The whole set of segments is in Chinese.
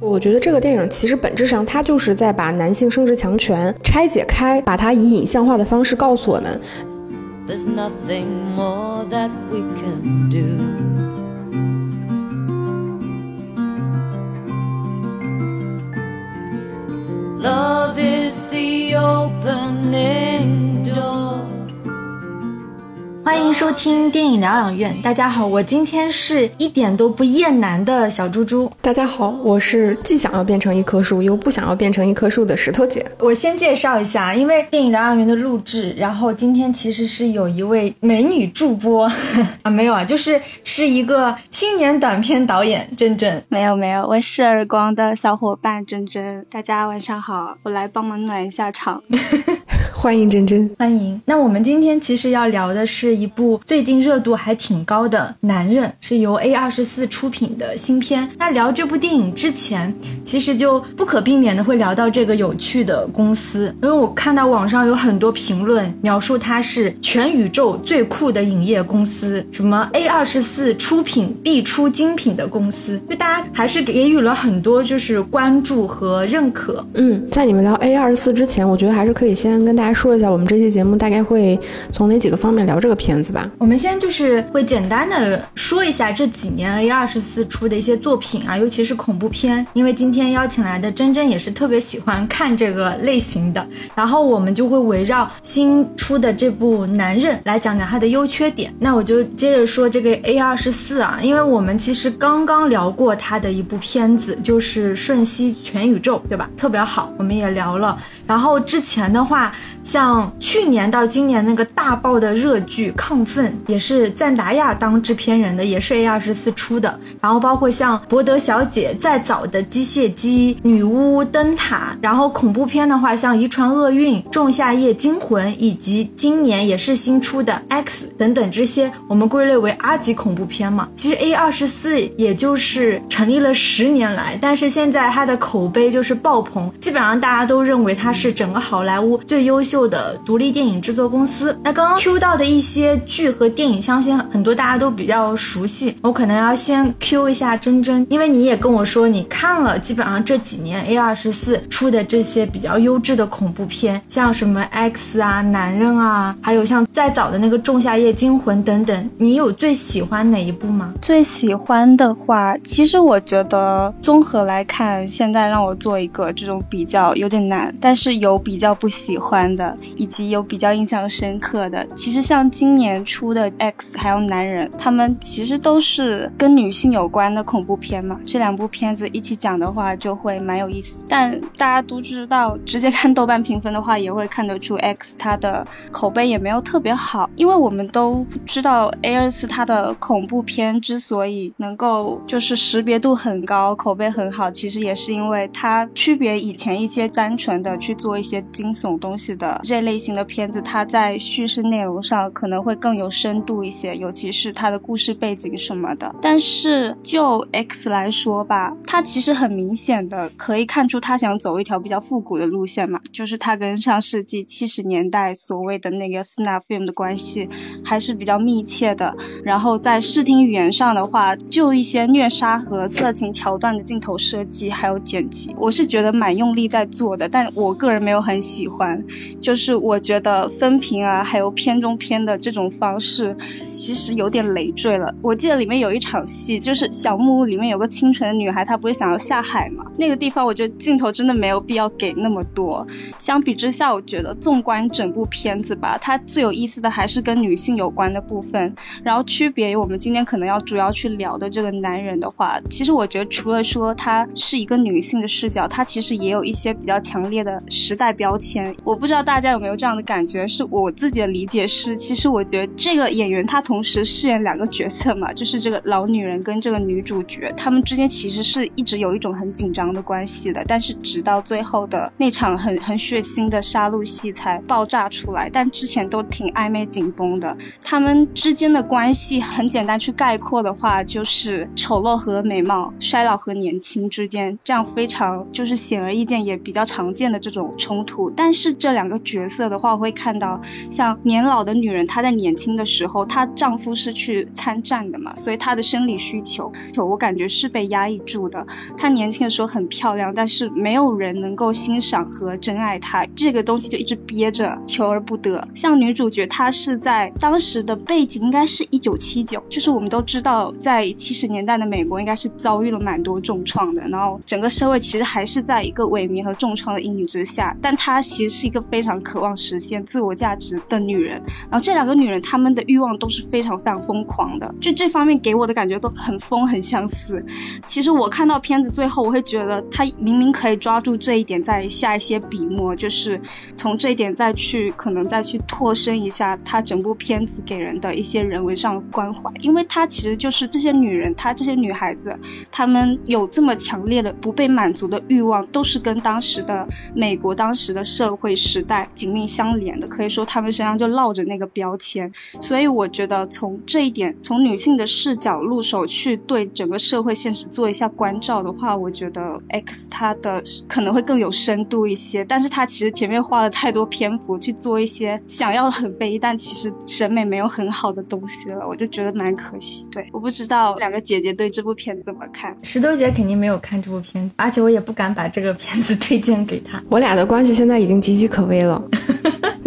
我觉得这个电影其实本质上它就是在把男性生殖强权拆解开，把它以影像化的方式告诉我们。Love is the opening door. 欢迎收听电影疗养院。大家好，我今天是一点都不厌男的小猪猪。大家好，我是既想要变成一棵树，又不想要变成一棵树的石头姐。我先介绍一下，因为电影疗养院的录制，然后今天其实是有一位美女助播 啊，没有啊，就是是一个青年短片导演珍珍。没有没有，我是耳光的小伙伴珍珍。大家晚上好，我来帮忙暖一下场。欢迎珍珍，欢迎。那我们今天其实要聊的是一部最近热度还挺高的《男人》，是由 A 二十四出品的新片。那聊这部电影之前，其实就不可避免的会聊到这个有趣的公司，因为我看到网上有很多评论描述它是全宇宙最酷的影业公司，什么 A 二十四出品必出精品的公司，就大家还是给予了很多就是关注和认可。嗯，在你们聊 A 二十四之前，我觉得还是可以先跟大家。说一下我们这期节目大概会从哪几个方面聊这个片子吧。我们先就是会简单的说一下这几年 A 二十四出的一些作品啊，尤其是恐怖片，因为今天邀请来的珍珍也是特别喜欢看这个类型的。然后我们就会围绕新出的这部《男人》来讲讲它的优缺点。那我就接着说这个 A 二十四啊，因为我们其实刚刚聊过它的一部片子，就是《瞬息全宇宙》，对吧？特别好，我们也聊了。然后之前的话。像去年到今年那个大爆的热剧《亢奋》，也是赞达亚当制片人的，也是 A 二十四出的。然后包括像《博德小姐》再早的《机械姬》《女巫灯塔》，然后恐怖片的话，像《遗传厄运》《仲夏夜惊魂》，以及今年也是新出的《X》等等这些，我们归类为 R 级恐怖片嘛。其实 A 二十四也就是成立了十年来，但是现在它的口碑就是爆棚，基本上大家都认为它是整个好莱坞最优秀。秀的独立电影制作公司。那刚刚 Q 到的一些剧和电影，相信很多大家都比较熟悉。我可能要先 Q 一下珍珍，因为你也跟我说你看了基本上这几年 A 二十四出的这些比较优质的恐怖片，像什么 X 啊、男人啊，还有像再早的那个《仲夏夜惊魂》等等，你有最喜欢哪一部吗？最喜欢的话，其实我觉得综合来看，现在让我做一个这种比较有点难，但是有比较不喜欢的。的以及有比较印象深刻的，其实像今年出的 X 还有男人，他们其实都是跟女性有关的恐怖片嘛。这两部片子一起讲的话，就会蛮有意思。但大家都知道，直接看豆瓣评分的话，也会看得出 X 它的口碑也没有特别好。因为我们都知道 A 二四它的恐怖片之所以能够就是识别度很高，口碑很好，其实也是因为它区别以前一些单纯的去做一些惊悚东西的。这类型的片子，它在叙事内容上可能会更有深度一些，尤其是它的故事背景什么的。但是就 X 来说吧，它其实很明显的可以看出，他想走一条比较复古的路线嘛，就是它跟上世纪七十年代所谓的那个 Snuff Film 的关系还是比较密切的。然后在视听语言上的话，就一些虐杀和色情桥段的镜头设计还有剪辑，我是觉得蛮用力在做的，但我个人没有很喜欢。就是我觉得分屏啊，还有片中片的这种方式，其实有点累赘了。我记得里面有一场戏，就是小木屋里面有个清纯的女孩，她不是想要下海吗？那个地方我觉得镜头真的没有必要给那么多。相比之下，我觉得纵观整部片子吧，它最有意思的还是跟女性有关的部分。然后区别于我们今天可能要主要去聊的这个男人的话，其实我觉得除了说他是一个女性的视角，他其实也有一些比较强烈的时代标签。我不知道。大家有没有这样的感觉？是我自己的理解是，其实我觉得这个演员他同时饰演两个角色嘛，就是这个老女人跟这个女主角，他们之间其实是一直有一种很紧张的关系的。但是直到最后的那场很很血腥的杀戮戏才爆炸出来，但之前都挺暧昧紧绷的。他们之间的关系很简单去概括的话，就是丑陋和美貌、衰老和年轻之间，这样非常就是显而易见也比较常见的这种冲突。但是这两个角色的话，会看到像年老的女人，她在年轻的时候，她丈夫是去参战的嘛，所以她的生理需求，我感觉是被压抑住的。她年轻的时候很漂亮，但是没有人能够欣赏和珍爱她，这个东西就一直憋着，求而不得。像女主角，她是在当时的背景应该是一九七九，就是我们都知道，在七十年代的美国应该是遭遇了蛮多重创的，然后整个社会其实还是在一个萎靡和重创的阴影之下，但她其实是一个非常渴望实现自我价值的女人。然后这两个女人，她们的欲望都是非常非常疯狂的，就这方面给我的感觉都很疯，很相似。其实我看到片子最后，我会觉得她明明可以抓住这一点再下一些笔墨，就是从这一点再去可能再去拓深一下她整部片子给人的一些人文上的关怀，因为她其实就是这些女人，她这些女孩子，她们有这么强烈的不被满足的欲望，都是跟当时的美国当时的社会时代紧密相连的，可以说他们身上就烙着那个标签。所以我觉得从这一点，从女性的视角入手去对整个社会现实做一下关照的话，我觉得 X 它的可能会更有深度一些。但是它其实前面花了太多篇幅去做一些想要很飞，但其实审美没有很好的东西了，我就觉得蛮可惜。对，我不知道两个姐姐对这部片子怎么看。石头姐肯定没有看这部片子，而且我也不敢把这个片子推荐给她。我俩的关系现在已经岌岌可危了。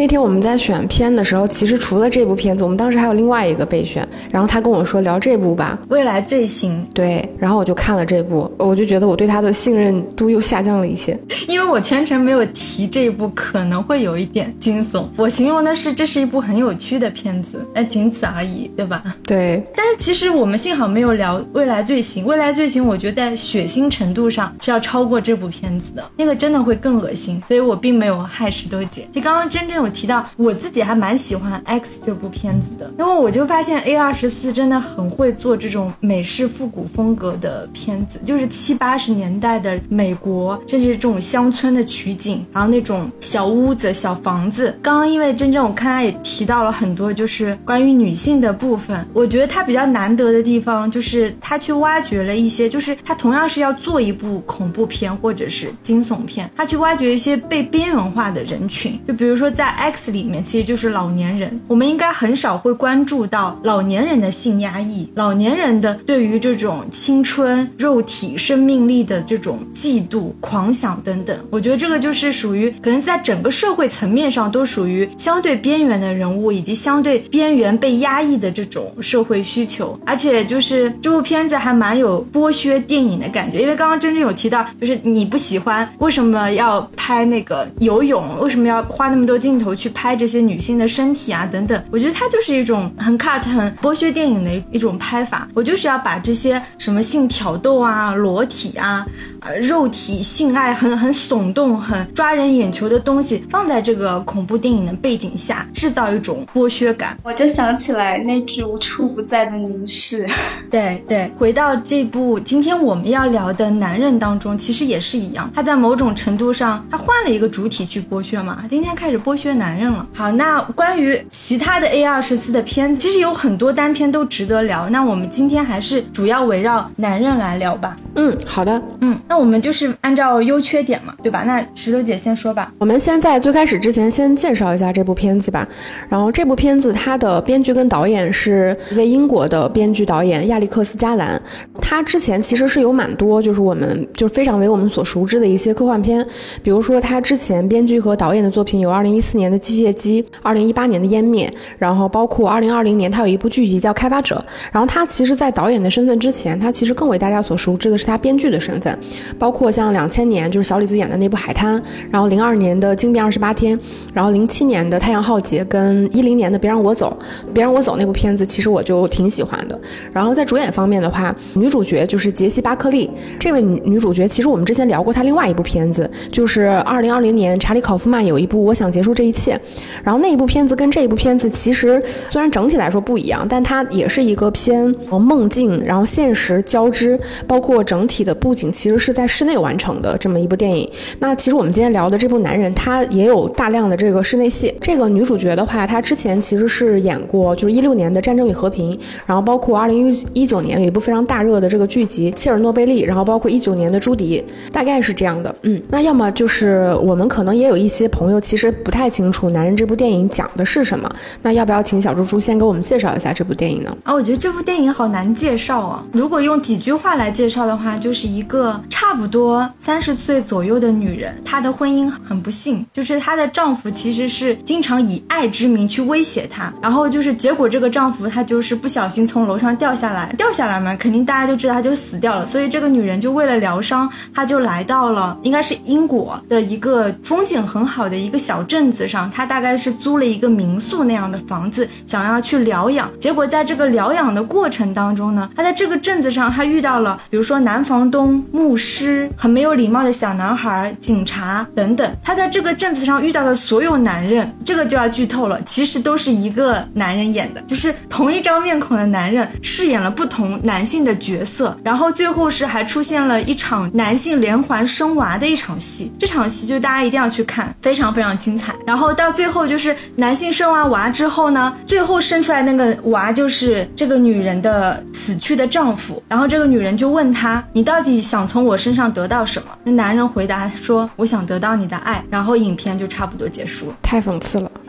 那天我们在选片的时候，其实除了这部片子，我们当时还有另外一个备选。然后他跟我说聊这部吧，《未来罪行》。对，然后我就看了这部，我就觉得我对他的信任度又下降了一些，因为我全程没有提这一部可能会有一点惊悚，我形容的是这是一部很有趣的片子，那仅此而已，对吧？对。但是其实我们幸好没有聊《未来罪行》，《未来罪行》我觉得在血腥程度上是要超过这部片子的，那个真的会更恶心，所以我并没有害石头姐。就刚刚真正有提到我。自己还蛮喜欢《X》这部片子的，因为我就发现 A 二十四真的很会做这种美式复古风格的片子，就是七八十年代的美国，甚至这种乡村的取景，然后那种小屋子、小房子。刚刚因为真正我看他也提到了很多，就是关于女性的部分。我觉得他比较难得的地方，就是他去挖掘了一些，就是他同样是要做一部恐怖片或者是惊悚片，他去挖掘一些被边缘化的人群，就比如说在《X》里面。其实就是老年人，我们应该很少会关注到老年人的性压抑，老年人的对于这种青春、肉体、生命力的这种嫉妒、狂想等等。我觉得这个就是属于可能在整个社会层面上都属于相对边缘的人物，以及相对边缘被压抑的这种社会需求。而且就是这部片子还蛮有剥削电影的感觉，因为刚刚真正有提到，就是你不喜欢为什么要拍那个游泳，为什么要花那么多镜头头去拍这些。女性的身体啊，等等，我觉得它就是一种很 cut、很剥削电影的一种拍法。我就是要把这些什么性挑逗啊、裸体啊。呃，肉体性爱很很耸动、很抓人眼球的东西放在这个恐怖电影的背景下，制造一种剥削感。我就想起来那句无处不在的凝视。对对，回到这部今天我们要聊的男人当中，其实也是一样，他在某种程度上他换了一个主体去剥削嘛。今天开始剥削男人了。好，那关于其他的 A 二十四的片子，其实有很多单片都值得聊。那我们今天还是主要围绕男人来聊吧。嗯，好的，嗯。那我们就是按照优缺点嘛，对吧？那石头姐先说吧。我们先在最开始之前先介绍一下这部片子吧。然后这部片子它的编剧跟导演是一位英国的编剧导演亚历克斯加兰。他之前其实是有蛮多就是我们就是非常为我们所熟知的一些科幻片，比如说他之前编剧和导演的作品有二零一四年的《机械姬》，二零一八年的《湮灭》，然后包括二零二零年他有一部剧集叫《开发者》。然后他其实，在导演的身份之前，他其实更为大家所熟知的是他编剧的身份。包括像两千年就是小李子演的那部《海滩》，然后零二年的《惊变二十八天》，然后零七年的《太阳浩劫》跟一零年的《别让我走》，《别让我走》那部片子其实我就挺喜欢的。然后在主演方面的话，女主角就是杰西·巴克利这位女女主角，其实我们之前聊过她另外一部片子，就是二零二零年查理·考夫曼有一部《我想结束这一切》，然后那一部片子跟这一部片子其实虽然整体来说不一样，但它也是一个偏梦境，然后现实交织，包括整体的布景其实是在室内完成的这么一部电影。那其实我们今天聊的这部《男人》，他也有大量的这个室内戏。这个女主角的话，她之前其实是演过，就是一六年的《战争与和平》，然后包括二零一一九年有一部非常大热的这个剧集《切尔诺贝利》，然后包括一九年的《朱迪》，大概是这样的。嗯，那要么就是我们可能也有一些朋友其实不太清楚《男人》这部电影讲的是什么，那要不要请小猪猪先给我们介绍一下这部电影呢？啊，我觉得这部电影好难介绍啊。如果用几句话来介绍的话，就是一个差不多三十岁左右的女人，她的婚姻很不幸，就是她的丈夫其实是经常以爱之名去威胁她，然后就是结果这个丈夫他就是不小心从楼上掉下来，掉下来嘛，肯定大家就知道他就死掉了。所以这个女人就为了疗伤，她就来到了应该是英国的一个风景很好的一个小镇子上，她大概是租了一个民宿那样的房子，想要去疗养。结果在这个疗养的过程当中呢，她在这个镇子上，她遇到了比如说男房东、牧师、很没有礼貌的小男孩、警察等等。他在这个镇子上遇到的所有男人，这个就要剧透了，其实都是一个男人演的，就是同一张面孔的男人饰演了不同男性的角色，然后最后是还出现了一场男性连环生娃的一场戏，这场戏就大家一定要去看，非常非常精彩。然后到最后就是男性生完娃之后呢，最后生出来那个娃就是这个女人的死去的丈夫，然后这个女人就问他，你到底想从我身上得到什么？那男人回答说，我想得到你的爱。然后影片就差不多结束了，太讽刺了。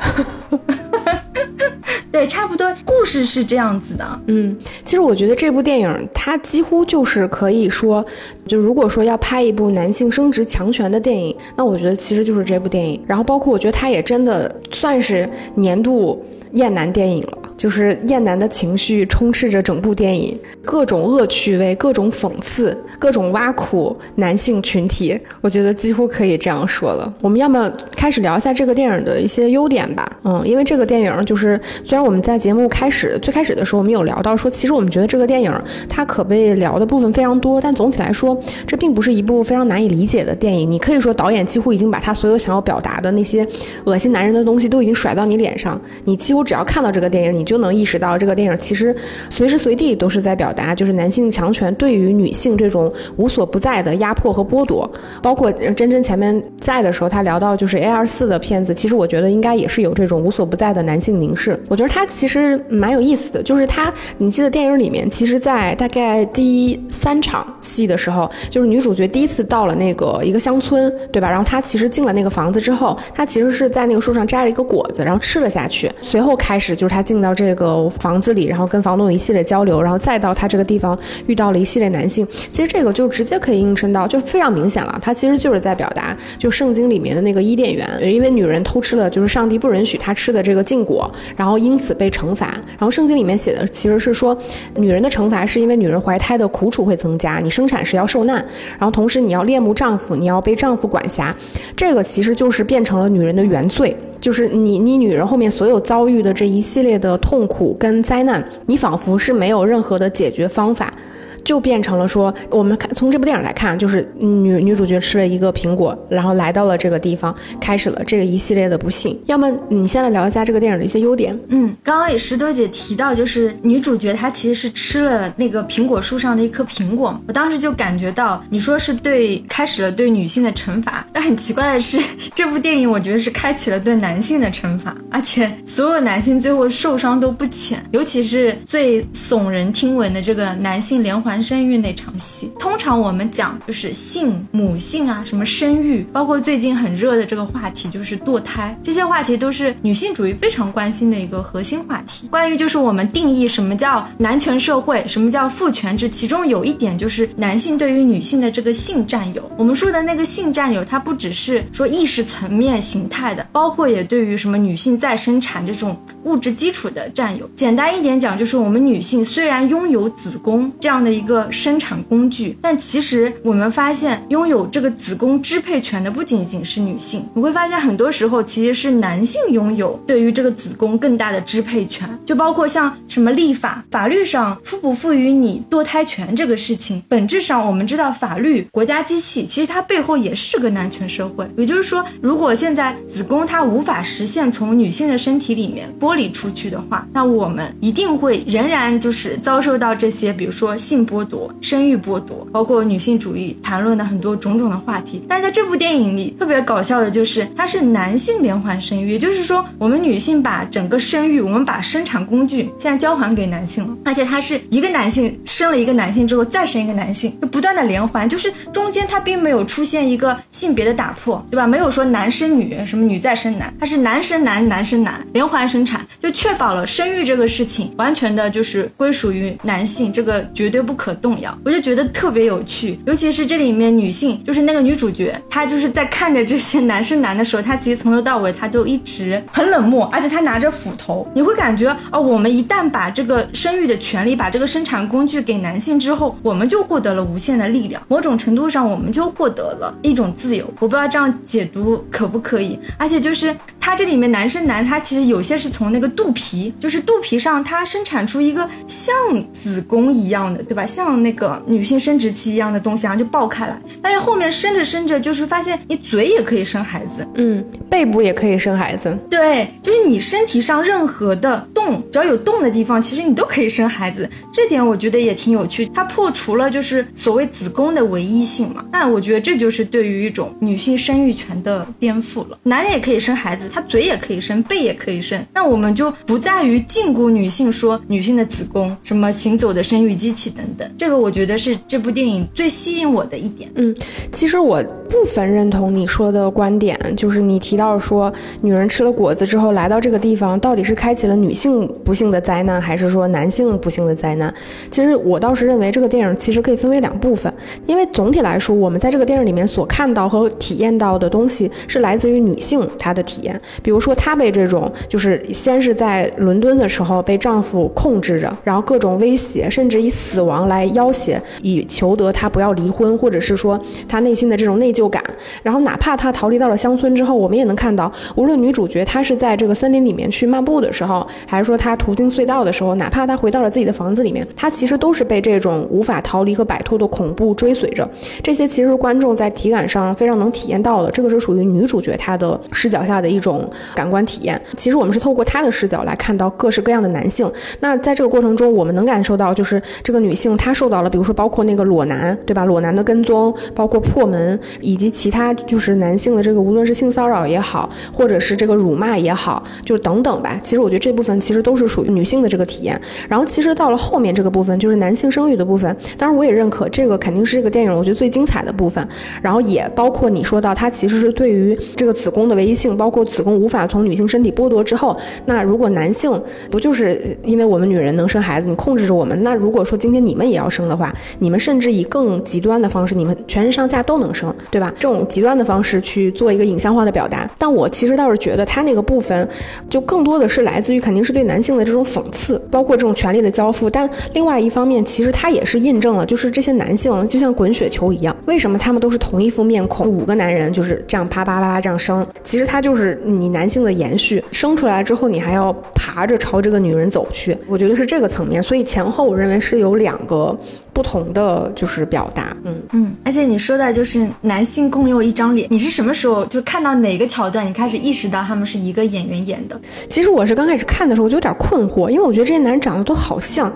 对，差不多故事是这样子的。嗯，其实我觉得这部电影它几乎就是可以说，就如果说要拍一部男性生殖强权的电影，那我觉得其实就是这部电影。然后包括我觉得它也真的算是年度厌男电影了。就是厌男的情绪充斥着整部电影，各种恶趣味，各种讽刺，各种挖苦男性群体，我觉得几乎可以这样说了。我们要么开始聊一下这个电影的一些优点吧，嗯，因为这个电影就是虽然我们在节目开始最开始的时候我们有聊到说，其实我们觉得这个电影它可被聊的部分非常多，但总体来说，这并不是一部非常难以理解的电影。你可以说导演几乎已经把他所有想要表达的那些恶心男人的东西都已经甩到你脸上，你几乎只要看到这个电影，你。就能意识到，这个电影其实随时随地都是在表达，就是男性强权对于女性这种无所不在的压迫和剥夺。包括真真前面在的时候，他聊到就是 A 二四的片子，其实我觉得应该也是有这种无所不在的男性凝视。我觉得他其实蛮有意思的，就是他，你记得电影里面，其实，在大概第三场戏的时候，就是女主角第一次到了那个一个乡村，对吧？然后她其实进了那个房子之后，她其实是在那个树上摘了一个果子，然后吃了下去。随后开始就是她进到。这个房子里，然后跟房东一系列交流，然后再到他这个地方遇到了一系列男性。其实这个就直接可以映衬到，就非常明显了。他其实就是在表达，就圣经里面的那个伊甸园，因为女人偷吃了，就是上帝不允许她吃的这个禁果，然后因此被惩罚。然后圣经里面写的其实是说，女人的惩罚是因为女人怀胎的苦楚会增加，你生产时要受难，然后同时你要恋慕丈夫，你要被丈夫管辖。这个其实就是变成了女人的原罪。就是你，你女人后面所有遭遇的这一系列的痛苦跟灾难，你仿佛是没有任何的解决方法。就变成了说，我们看从这部电影来看，就是女女主角吃了一个苹果，然后来到了这个地方，开始了这个一系列的不幸。要么你先来聊一下这个电影的一些优点。嗯，刚刚也石头姐提到，就是女主角她其实是吃了那个苹果树上的一颗苹果，我当时就感觉到，你说是对开始了对女性的惩罚，但很奇怪的是，这部电影我觉得是开启了对男性的惩罚，而且所有男性最后受伤都不浅，尤其是最耸人听闻的这个男性连环。生育那场戏，通常我们讲就是性、母性啊，什么生育，包括最近很热的这个话题就是堕胎，这些话题都是女性主义非常关心的一个核心话题。关于就是我们定义什么叫男权社会，什么叫父权制，其中有一点就是男性对于女性的这个性占有。我们说的那个性占有，它不只是说意识层面形态的，包括也对于什么女性再生产这种物质基础的占有。简单一点讲，就是我们女性虽然拥有子宫这样的一一个生产工具，但其实我们发现，拥有这个子宫支配权的不仅仅是女性，你会发现很多时候其实是男性拥有对于这个子宫更大的支配权，就包括像什么立法，法律上赋不赋予你堕胎权这个事情，本质上我们知道法律国家机器其实它背后也是个男权社会，也就是说，如果现在子宫它无法实现从女性的身体里面剥离出去的话，那我们一定会仍然就是遭受到这些，比如说性剥夺、生育剥夺，包括女性主义谈论的很多种种的话题。但是在这部电影里，特别搞笑的就是它是男性连环生育，也就是说，我们女性把整个生育，我们把生产工具现在交还给男性了，而且它是一个男性生了一个男性之后再生一个男性，就不断的连环，就是中间它并没有出现一个性别的打破，对吧？没有说男生女，什么女再生男，它是男生男，男生男，连环生产，就确保了生育这个事情完全的就是归属于男性，这个绝对不可可动摇。我就觉得特别有趣，尤其是这里面女性，就是那个女主角，她就是在看着这些男生男的时候，她其实从头到尾她都一直很冷漠，而且她拿着斧头，你会感觉哦，我们一旦把这个生育的权利，把这个生产工具给男性之后，我们就获得了无限的力量，某种程度上我们就获得了一种自由。我不知道这样解读可不可以，而且就是它这里面男生男，他其实有些是从那个肚皮，就是肚皮上它生产出一个像子宫一样的，对吧？像那个女性生殖器一样的东西，然后就爆开来。但是后面生着生着，就是发现你嘴也可以生孩子，嗯，背部也可以生孩子，对，就是你身体上任何的洞，只要有洞的地方，其实你都可以生孩子。这点我觉得也挺有趣，它破除了就是所谓子宫的唯一性嘛。那我觉得这就是对于一种女性生育权的颠覆了。男人也可以生孩子，他嘴也可以生，背也可以生。那我们就不在于禁锢女性，说女性的子宫什么行走的生育机器等等。这个我觉得是这部电影最吸引我的一点。嗯，其实我部分认同你说的观点，就是你提到说女人吃了果子之后来到这个地方，到底是开启了女性不幸的灾难，还是说男性不幸的灾难？其实我倒是认为这个电影其实可以分为两部分，因为总体来说，我们在这个电影里面所看到和体验到的东西是来自于女性她的体验，比如说她被这种就是先是在伦敦的时候被丈夫控制着，然后各种威胁，甚至以死亡来要挟，以求得她不要离婚，或者是说她内心的这种内疚感。然后哪怕她逃离到了乡村之后，我们也能看到，无论女主角她是在这个森林里面去漫步的时候，还是说她途经隧道的时候，哪怕她回到了自己的房子里面，她其实都是被这种无法逃离和摆脱的恐怖追随着。这些其实观众在体感上非常能体验到的，这个是属于女主角她的视角下的一种感官体验。其实我们是透过他的视角来看到各式各样的男性。那在这个过程中，我们能感受到，就是这个女性她受到了，比如说包括那个裸男，对吧？裸男的跟踪，包括破门，以及其他就是男性的这个无论是性骚扰也好，或者是这个辱骂也好，就等等吧。其实我觉得这部分其实都是属于女性的这个体验。然后其实到了后面这个部分，就是男性生育的部分。当然我也认可这个肯定是这个电影我觉得最精彩的部分。然后也包括你说到，它其实是对于这个子宫的唯一性，包括子宫无法从女性身体剥夺之后，那如果男性不就是因为我们女人能生孩子，你控制着我们？那如果说今天你们也要生的话，你们甚至以更极端的方式，你们全身上下都能生，对吧？这种极端的方式去做一个影像化的表达。但我其实倒是觉得他那个部分，就更多的是来自于肯定是对男性的这种讽刺，包括这种权力的交付。但另外一方面，其实他也是印证了，就是这些男性就像滚雪球一样，为什么他们都是同一副面孔？五个男人就是这样啪啪啪啪这样生，其实他就是你男性的延续。生出来之后，你还要爬着朝这个女人走去。我觉得是这个层面，所以前后我认为是有两个不同的就是表达。嗯嗯，而且你说的就是男性共用一张脸，你是什么时候就看到哪个桥段，你开始意识到他们是一个演员演的？其实我是刚开始看的时候，我就有点困惑，因为我觉得这些男人长得都好像。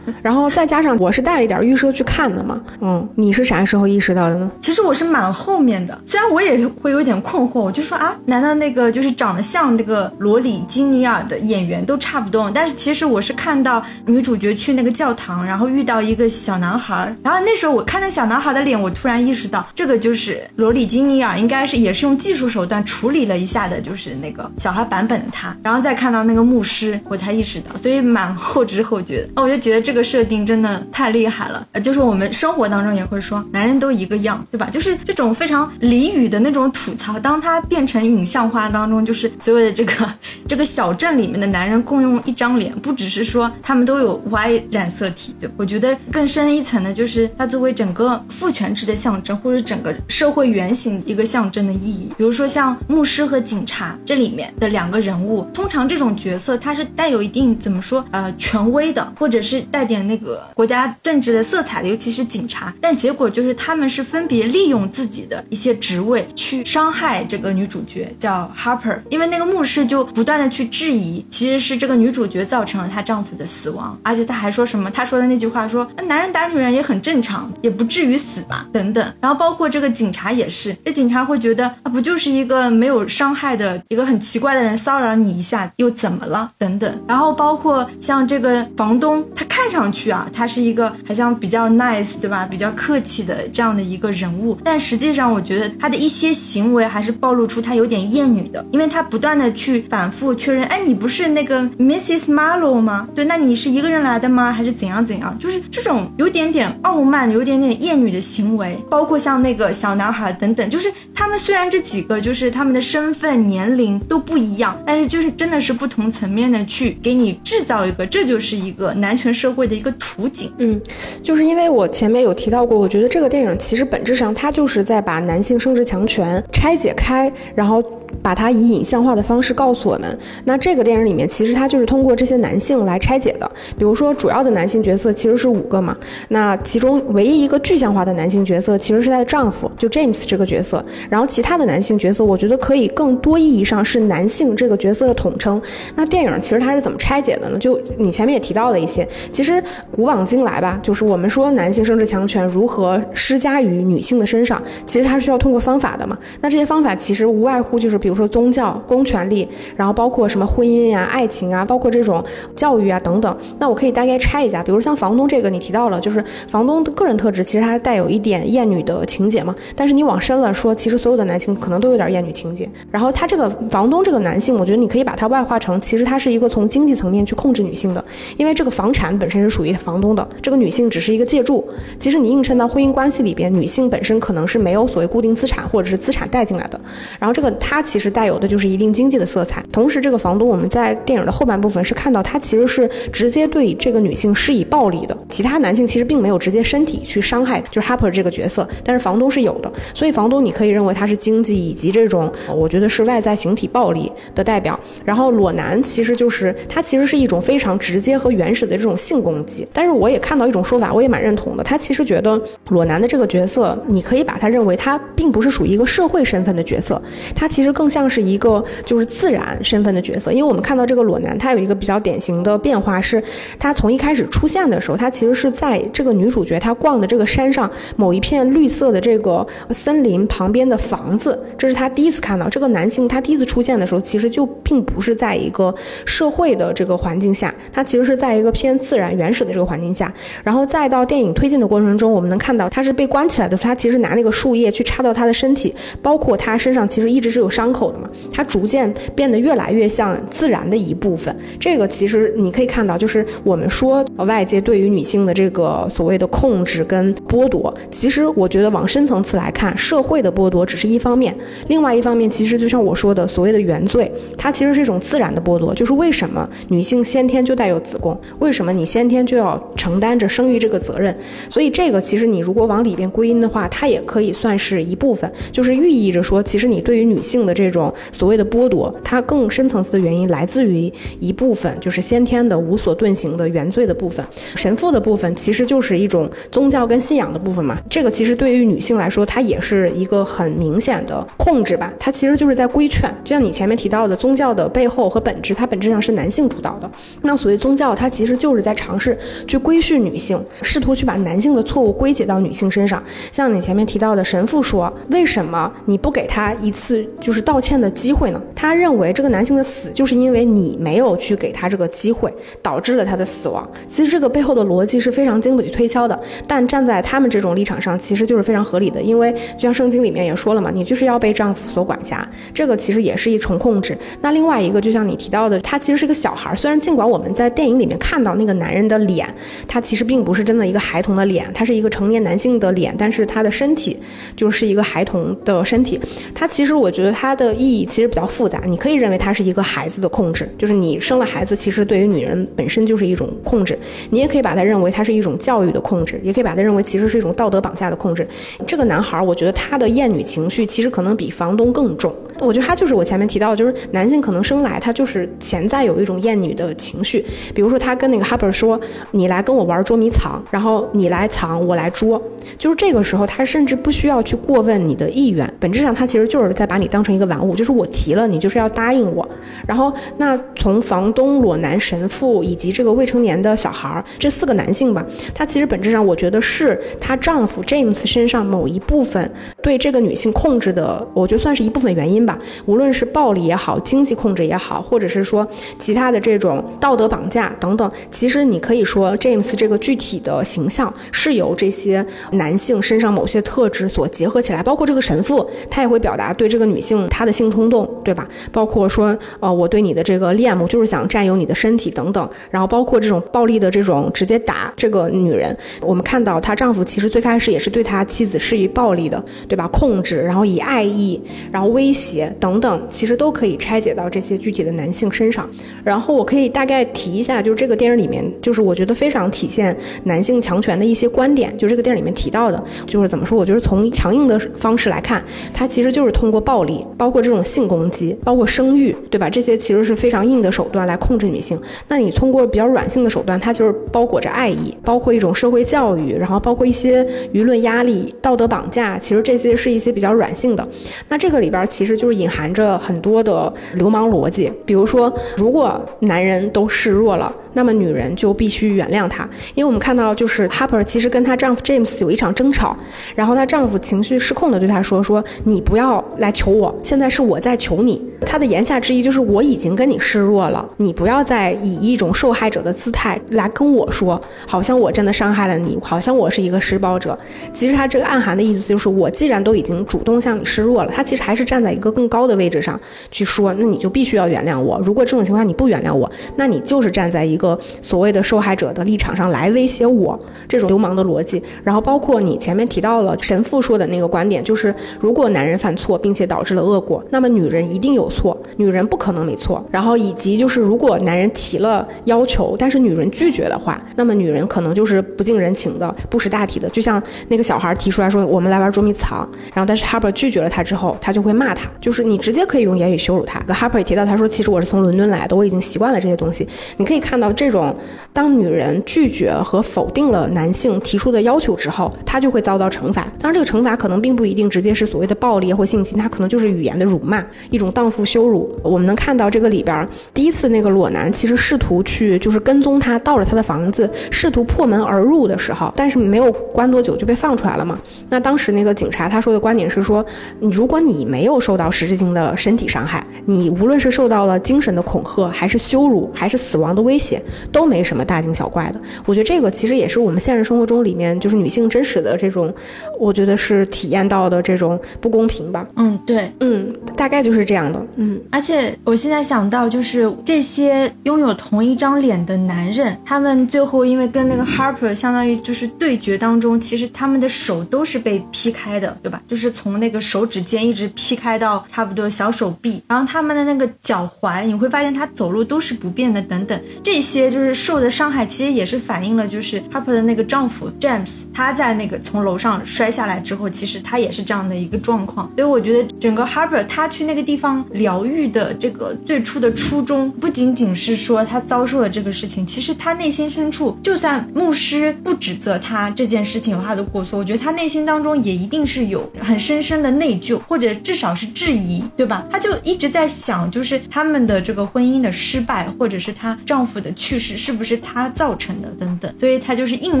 然后再加上我是带了一点预设去看的嘛，嗯，你是啥时候意识到的呢？其实我是蛮后面的，虽然我也会有点困惑，我就说啊，难道那个就是长得像那个罗里金尼尔的演员都差不多？但是其实我是看到女主角去那个教堂，然后遇到一个小男孩，然后那时候我看那小男孩的脸，我突然意识到这个就是罗里金尼尔，应该是也是用技术手段处理了一下的，就是那个小孩版本的他，然后再看到那个牧师，我才意识到，所以蛮后知后觉的，那 我就觉得这。这个设定真的太厉害了。呃，就是我们生活当中也会说，男人都一个样，对吧？就是这种非常俚语的那种吐槽，当它变成影像化当中，就是所有的这个 这个小镇里面的男人共用一张脸，不只是说他们都有 Y 染色体，对，我觉得更深一层的就是它作为整个父权制的象征，或者整个社会原型一个象征的意义。比如说像牧师和警察这里面的两个人物，通常这种角色他是带有一定怎么说呃权威的，或者是带带点那个国家政治的色彩的，尤其是警察。但结果就是他们是分别利用自己的一些职位去伤害这个女主角，叫 Harper。因为那个牧师就不断的去质疑，其实是这个女主角造成了她丈夫的死亡，而且他还说什么？他说的那句话说，男人打女人也很正常，也不至于死吧，等等。然后包括这个警察也是，这警察会觉得啊，不就是一个没有伤害的一个很奇怪的人骚扰你一下，又怎么了？等等。然后包括像这个房东，他看上去啊，他是一个好像比较 nice，对吧？比较客气的这样的一个人物，但实际上我觉得他的一些行为还是暴露出他有点厌女的，因为他不断的去反复确认，哎，你不是那个 Mrs. Marlowe 吗？对，那你是一个人来的吗？还是怎样怎样？就是这种有点点傲慢、有点点厌女的行为，包括像那个小男孩等等，就是他们虽然这几个就是他们的身份、年龄都不一样，但是就是真的是不同层面的去给你制造一个，这就是一个男权社会的一个图景。嗯，就是因为我前面有提到过，我觉得这个电影其实本质上它就是在把男性生殖强权拆解开，然后。把它以影像化的方式告诉我们。那这个电影里面，其实它就是通过这些男性来拆解的。比如说，主要的男性角色其实是五个嘛。那其中唯一一个具象化的男性角色，其实是他的丈夫，就 James 这个角色。然后其他的男性角色，我觉得可以更多意义上是男性这个角色的统称。那电影其实它是怎么拆解的呢？就你前面也提到了一些，其实古往今来吧，就是我们说男性生殖强权如何施加于女性的身上，其实它是需要通过方法的嘛。那这些方法其实无外乎就是。比如说宗教、公权力，然后包括什么婚姻呀、爱情啊，包括这种教育啊等等。那我可以大概拆一下，比如像房东这个，你提到了，就是房东的个人特质其实还带有一点厌女的情节嘛。但是你往深了说，其实所有的男性可能都有点厌女情节。然后他这个房东这个男性，我觉得你可以把它外化成，其实他是一个从经济层面去控制女性的，因为这个房产本身是属于房东的，这个女性只是一个借助。其实你映衬到婚姻关系里边，女性本身可能是没有所谓固定资产或者是资产带进来的。然后这个他。其实带有的就是一定经济的色彩。同时，这个房东我们在电影的后半部分是看到他其实是直接对这个女性施以暴力的。其他男性其实并没有直接身体去伤害，就是 Harper 这个角色，但是房东是有的。所以房东你可以认为他是经济以及这种，我觉得是外在形体暴力的代表。然后裸男其实就是他其实是一种非常直接和原始的这种性攻击。但是我也看到一种说法，我也蛮认同的。他其实觉得裸男的这个角色，你可以把他认为他并不是属于一个社会身份的角色，他其实更。更像是一个就是自然身份的角色，因为我们看到这个裸男，他有一个比较典型的变化，是他从一开始出现的时候，他其实是在这个女主角她逛的这个山上某一片绿色的这个森林旁边的房子，这是他第一次看到这个男性。他第一次出现的时候，其实就并不是在一个社会的这个环境下，他其实是在一个偏自然原始的这个环境下。然后再到电影推进的过程中，我们能看到他是被关起来的时候，他其实拿那个树叶去插到他的身体，包括他身上其实一直是有伤。口的嘛，它逐渐变得越来越像自然的一部分。这个其实你可以看到，就是我们说外界对于女性的这个所谓的控制跟剥夺，其实我觉得往深层次来看，社会的剥夺只是一方面，另外一方面其实就像我说的，所谓的原罪，它其实是一种自然的剥夺。就是为什么女性先天就带有子宫？为什么你先天就要承担着生育这个责任？所以这个其实你如果往里边归因的话，它也可以算是一部分，就是寓意着说，其实你对于女性的这这种所谓的剥夺，它更深层次的原因来自于一部分就是先天的无所遁形的原罪的部分，神父的部分其实就是一种宗教跟信仰的部分嘛。这个其实对于女性来说，它也是一个很明显的控制吧。它其实就是在规劝，就像你前面提到的，宗教的背后和本质，它本质上是男性主导的。那所谓宗教，它其实就是在尝试去规训女性，试图去把男性的错误归结到女性身上。像你前面提到的神父说，为什么你不给他一次就是。道歉的机会呢？他认为这个男性的死就是因为你没有去给他这个机会，导致了他的死亡。其实这个背后的逻辑是非常经不起推敲的，但站在他们这种立场上，其实就是非常合理的。因为就像圣经里面也说了嘛，你就是要被丈夫所管辖，这个其实也是一重控制。那另外一个，就像你提到的，他其实是一个小孩儿，虽然尽管我们在电影里面看到那个男人的脸，他其实并不是真的一个孩童的脸，他是一个成年男性的脸，但是他的身体就是一个孩童的身体。他其实我觉得他的意义其实比较复杂，你可以认为他是一个孩子的控制，就是你生了孩子，其实对于女人本身就是一种控制。你也可以把它认为它是一种教育的控制，也可以把它认为其实是一种道德绑架的控制。这个男孩，我觉得他的厌女情绪其实可能比房东更重。我觉得他就是我前面提到，就是男性可能生来他就是潜在有一种厌女的情绪。比如说他跟那个 Harper 说：“你来跟我玩捉迷藏，然后你来藏，我来捉。”就是这个时候，他甚至不需要去过问你的意愿，本质上他其实就是在把你当成一个玩物，就是我提了，你就是要答应我。然后那从房东、裸男、神父以及这个未成年的小孩儿这四个男性吧，他其实本质上我觉得是她丈夫 James 身上某一部分对这个女性控制的，我觉得算是一部分原因吧。无论是暴力也好，经济控制也好，或者是说其他的这种道德绑架等等，其实你可以说 James 这个具体的形象是由这些男性身上某些特质所结合起来，包括这个神父，他也会表达对这个女性他的性冲动，对吧？包括说，呃，我对你的这个恋慕就是想占有你的身体等等，然后包括这种暴力的这种直接打这个女人，我们看到她丈夫其实最开始也是对她妻子施以暴力的，对吧？控制，然后以爱意，然后威胁。等等，其实都可以拆解到这些具体的男性身上。然后我可以大概提一下，就是这个电影里面，就是我觉得非常体现男性强权的一些观点。就这个电影里面提到的，就是怎么说？我觉得从强硬的方式来看，它其实就是通过暴力，包括这种性攻击，包括生育，对吧？这些其实是非常硬的手段来控制女性。那你通过比较软性的手段，它就是包裹着爱意，包括一种社会教育，然后包括一些舆论压力、道德绑架，其实这些是一些比较软性的。那这个里边其实就是。隐含着很多的流氓逻辑，比如说，如果男人都示弱了。那么女人就必须原谅他，因为我们看到就是 Harper 其实跟她丈夫 James 有一场争吵，然后她丈夫情绪失控的对她说：“说你不要来求我，现在是我在求你。”他的言下之意就是我已经跟你示弱了，你不要再以一种受害者的姿态来跟我说，好像我真的伤害了你，好像我是一个施暴者。其实他这个暗含的意思就是，我既然都已经主动向你示弱了，他其实还是站在一个更高的位置上去说，那你就必须要原谅我。如果这种情况你不原谅我，那你就是站在一个。个所谓的受害者的立场上来威胁我，这种流氓的逻辑，然后包括你前面提到了神父说的那个观点，就是如果男人犯错并且导致了恶果，那么女人一定有错，女人不可能没错。然后以及就是如果男人提了要求，但是女人拒绝的话，那么女人可能就是不近人情的、不识大体的。就像那个小孩提出来说，我们来玩捉迷藏，然后但是 Harper 拒绝了他之后，他就会骂他，就是你直接可以用言语羞辱他。Harper 也提到，他说其实我是从伦敦来的，我已经习惯了这些东西。你可以看到。这种，当女人拒绝和否定了男性提出的要求之后，她就会遭到惩罚。当然，这个惩罚可能并不一定直接是所谓的暴力或性侵，它可能就是语言的辱骂，一种荡妇羞辱。我们能看到这个里边，第一次那个裸男其实试图去就是跟踪她，到了她的房子，试图破门而入的时候，但是没有关多久就被放出来了嘛。那当时那个警察他说的观点是说，你如果你没有受到实质性的身体伤害，你无论是受到了精神的恐吓，还是羞辱，还是死亡的威胁。都没什么大惊小怪的，我觉得这个其实也是我们现实生活中里面就是女性真实的这种，我觉得是体验到的这种不公平吧。嗯，对，嗯，大概就是这样的。嗯，而且我现在想到就是这些拥有同一张脸的男人，他们最后因为跟那个 Harper 相当于就是对决当中，其实他们的手都是被劈开的，对吧？就是从那个手指尖一直劈开到差不多小手臂，然后他们的那个脚踝，你会发现他走路都是不变的，等等这些。些就是受的伤害，其实也是反映了，就是 Harper 的那个丈夫 James，他在那个从楼上摔下来之后，其实他也是这样的一个状况。所以我觉得整个 Harper 他去那个地方疗愈的这个最初的初衷，不仅仅是说他遭受了这个事情，其实他内心深处，就算牧师不指责他这件事情有他的过错，我觉得他内心当中也一定是有很深深的内疚，或者至少是质疑，对吧？他就一直在想，就是他们的这个婚姻的失败，或者是她丈夫的。去世是不是他造成的等等，所以他就是映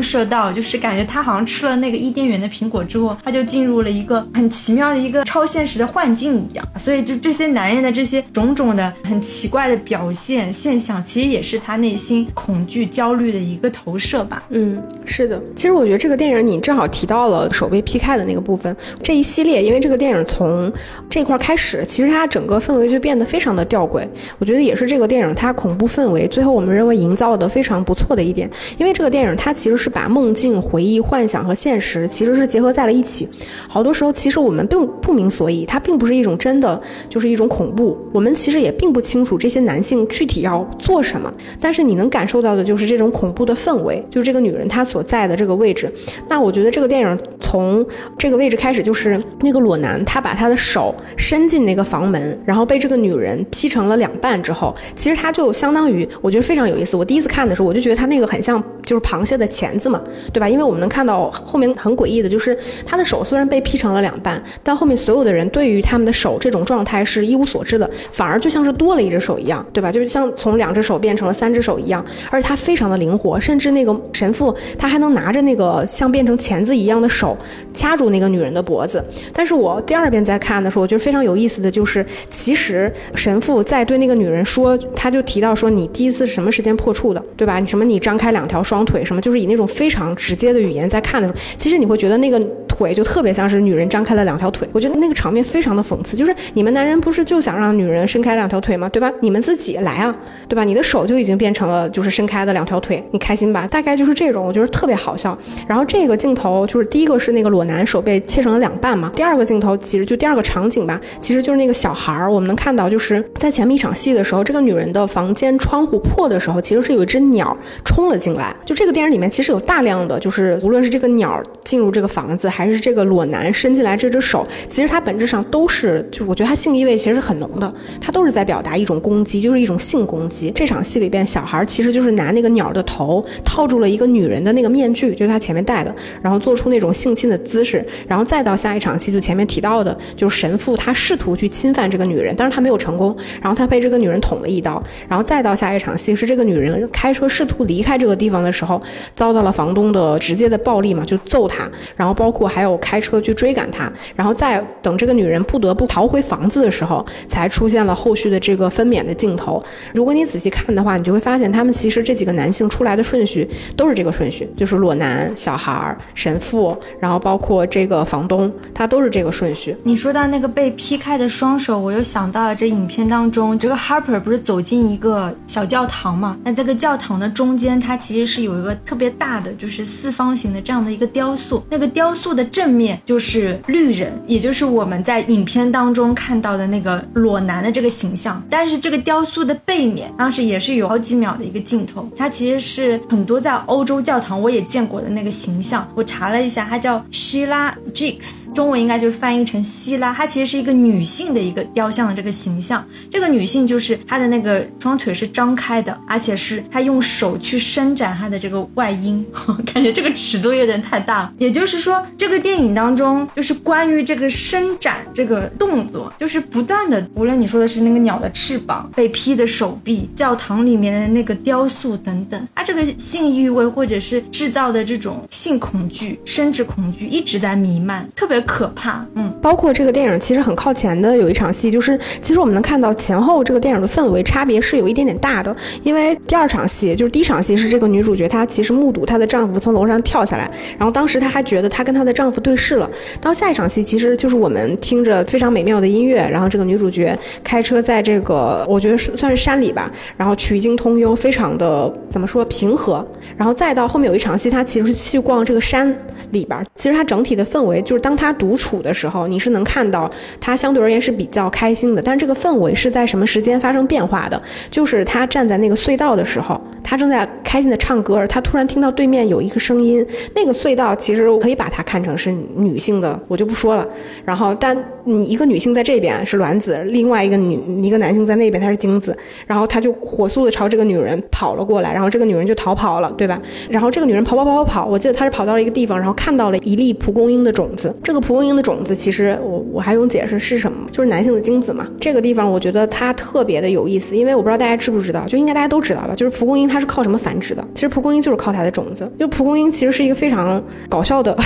射到，就是感觉他好像吃了那个伊甸园的苹果之后，他就进入了一个很奇妙的一个超现实的幻境一样。所以就这些男人的这些种种的很奇怪的表现现象，其实也是他内心恐惧焦虑的一个投射吧。嗯，是的。其实我觉得这个电影你正好提到了手被劈开的那个部分，这一系列，因为这个电影从这块开始，其实它整个氛围就变得非常的吊诡。我觉得也是这个电影它恐怖氛围最后我们认为营造的非常不错的一点，因为这个电影它其实是把梦境、回忆、幻想和现实其实是结合在了一起。好多时候其实我们并不明所以，它并不是一种真的就是一种恐怖。我们其实也并不清楚这些男性具体要做什么，但是你能感受到的就是这种恐怖的氛围，就是这个女人她所在的这个位置。那我觉得这个电影从这个位置开始，就是那个裸男他把他的手伸进那个房门，然后被这个女人劈成了两半之后，其实他就相当于我觉得非常有意思。我第一次看的时候，我就觉得他那个很像就是螃蟹的钳子嘛，对吧？因为我们能看到后面很诡异的，就是他的手虽然被劈成了两半，但后面所有的人对于他们的手这种状态是一无所知的，反而就像是多了一只手一样，对吧？就是像从两只手变成了三只手一样，而且他非常的灵活，甚至那个神父他还能拿着那个像变成钳子一样的手掐住那个女人的脖子。但是我第二遍在看的时候，我觉得非常有意思的就是，其实神父在对那个女人说，他就提到说你第一次是什么时间破处的，对吧？你什么你张开两条双腿什么，就是以那种非常直接的语言在看的时候，其实你会觉得那个腿就特别像是女人张开了两条腿。我觉得那个场面非常的讽刺，就是你们男人不是就想让女人伸开两条腿吗？对吧？你们自己来啊，对吧？你的手就已经变成了就是伸开的两条腿，你开心吧？大概就是这种，我觉得特别好笑。然后这个镜头就是第一个是那个裸男手被切成了两半嘛，第二个镜头其实就第二个场景吧，其实就是那个小孩儿，我们能看到就是在前面一场戏的时候，这个女人的房间窗户破的时候，其实是有一只鸟冲了进来。就这个电影里面其实有大量的就是无论是这个鸟进入这个房子，还还是这个裸男伸进来这只手，其实它本质上都是，就我觉得它性意味其实是很浓的，它都是在表达一种攻击，就是一种性攻击。这场戏里边，小孩其实就是拿那个鸟的头套住了一个女人的那个面具，就是他前面戴的，然后做出那种性侵的姿势，然后再到下一场戏，就前面提到的，就是神父他试图去侵犯这个女人，但是他没有成功，然后他被这个女人捅了一刀，然后再到下一场戏是这个女人开车试图离开这个地方的时候，遭到了房东的直接的暴力嘛，就揍他，然后包括还有开车去追赶他，然后再等这个女人不得不逃回房子的时候，才出现了后续的这个分娩的镜头。如果你仔细看的话，你就会发现他们其实这几个男性出来的顺序都是这个顺序，就是裸男、小孩、神父，然后包括这个房东，他都是这个顺序。你说到那个被劈开的双手，我又想到了这影片当中，这个 Harper 不是走进一个小教堂嘛？那这个教堂的中间，它其实是有一个特别大的，就是四方形的这样的一个雕塑。那个雕塑的正面就是绿人，也就是我们在影片当中看到的那个裸男的这个形象。但是这个雕塑的背面，当时也是有好几秒的一个镜头，它其实是很多在欧洲教堂我也见过的那个形象。我查了一下，它叫 Sheila Jix。中文应该就是翻译成希拉，她其实是一个女性的一个雕像的这个形象。这个女性就是她的那个双腿是张开的，而且是她用手去伸展她的这个外阴，感觉这个尺度有点太大了。也就是说，这个电影当中就是关于这个伸展这个动作，就是不断的，无论你说的是那个鸟的翅膀、被劈的手臂、教堂里面的那个雕塑等等，它这个性欲味或者是制造的这种性恐惧、生殖恐惧一直在弥漫，特别。可怕，嗯，包括这个电影其实很靠前的有一场戏，就是其实我们能看到前后这个电影的氛围差别是有一点点大的，因为第二场戏就是第一场戏是这个女主角她其实目睹她的丈夫从楼上跳下来，然后当时她还觉得她跟她的丈夫对视了。到下一场戏其实就是我们听着非常美妙的音乐，然后这个女主角开车在这个我觉得是算是山里吧，然后曲径通幽，非常的怎么说平和。然后再到后面有一场戏，她其实是去逛这个山里边，其实它整体的氛围就是当她。独处的时候，你是能看到他相对而言是比较开心的，但是这个氛围是在什么时间发生变化的？就是他站在那个隧道的时候，他正在开心的唱歌，他突然听到对面有一个声音，那个隧道其实我可以把它看成是女性的，我就不说了。然后，但你一个女性在这边是卵子，另外一个女一个男性在那边他是精子，然后他就火速的朝这个女人跑了过来，然后这个女人就逃跑了，对吧？然后这个女人跑跑跑跑跑，我记得她是跑到了一个地方，然后看到了一粒蒲公英的种子，这个。蒲公英的种子，其实我我还用解释是什么，就是男性的精子嘛。这个地方我觉得它特别的有意思，因为我不知道大家知不知道，就应该大家都知道吧。就是蒲公英它是靠什么繁殖的？其实蒲公英就是靠它的种子。就蒲公英其实是一个非常搞笑的。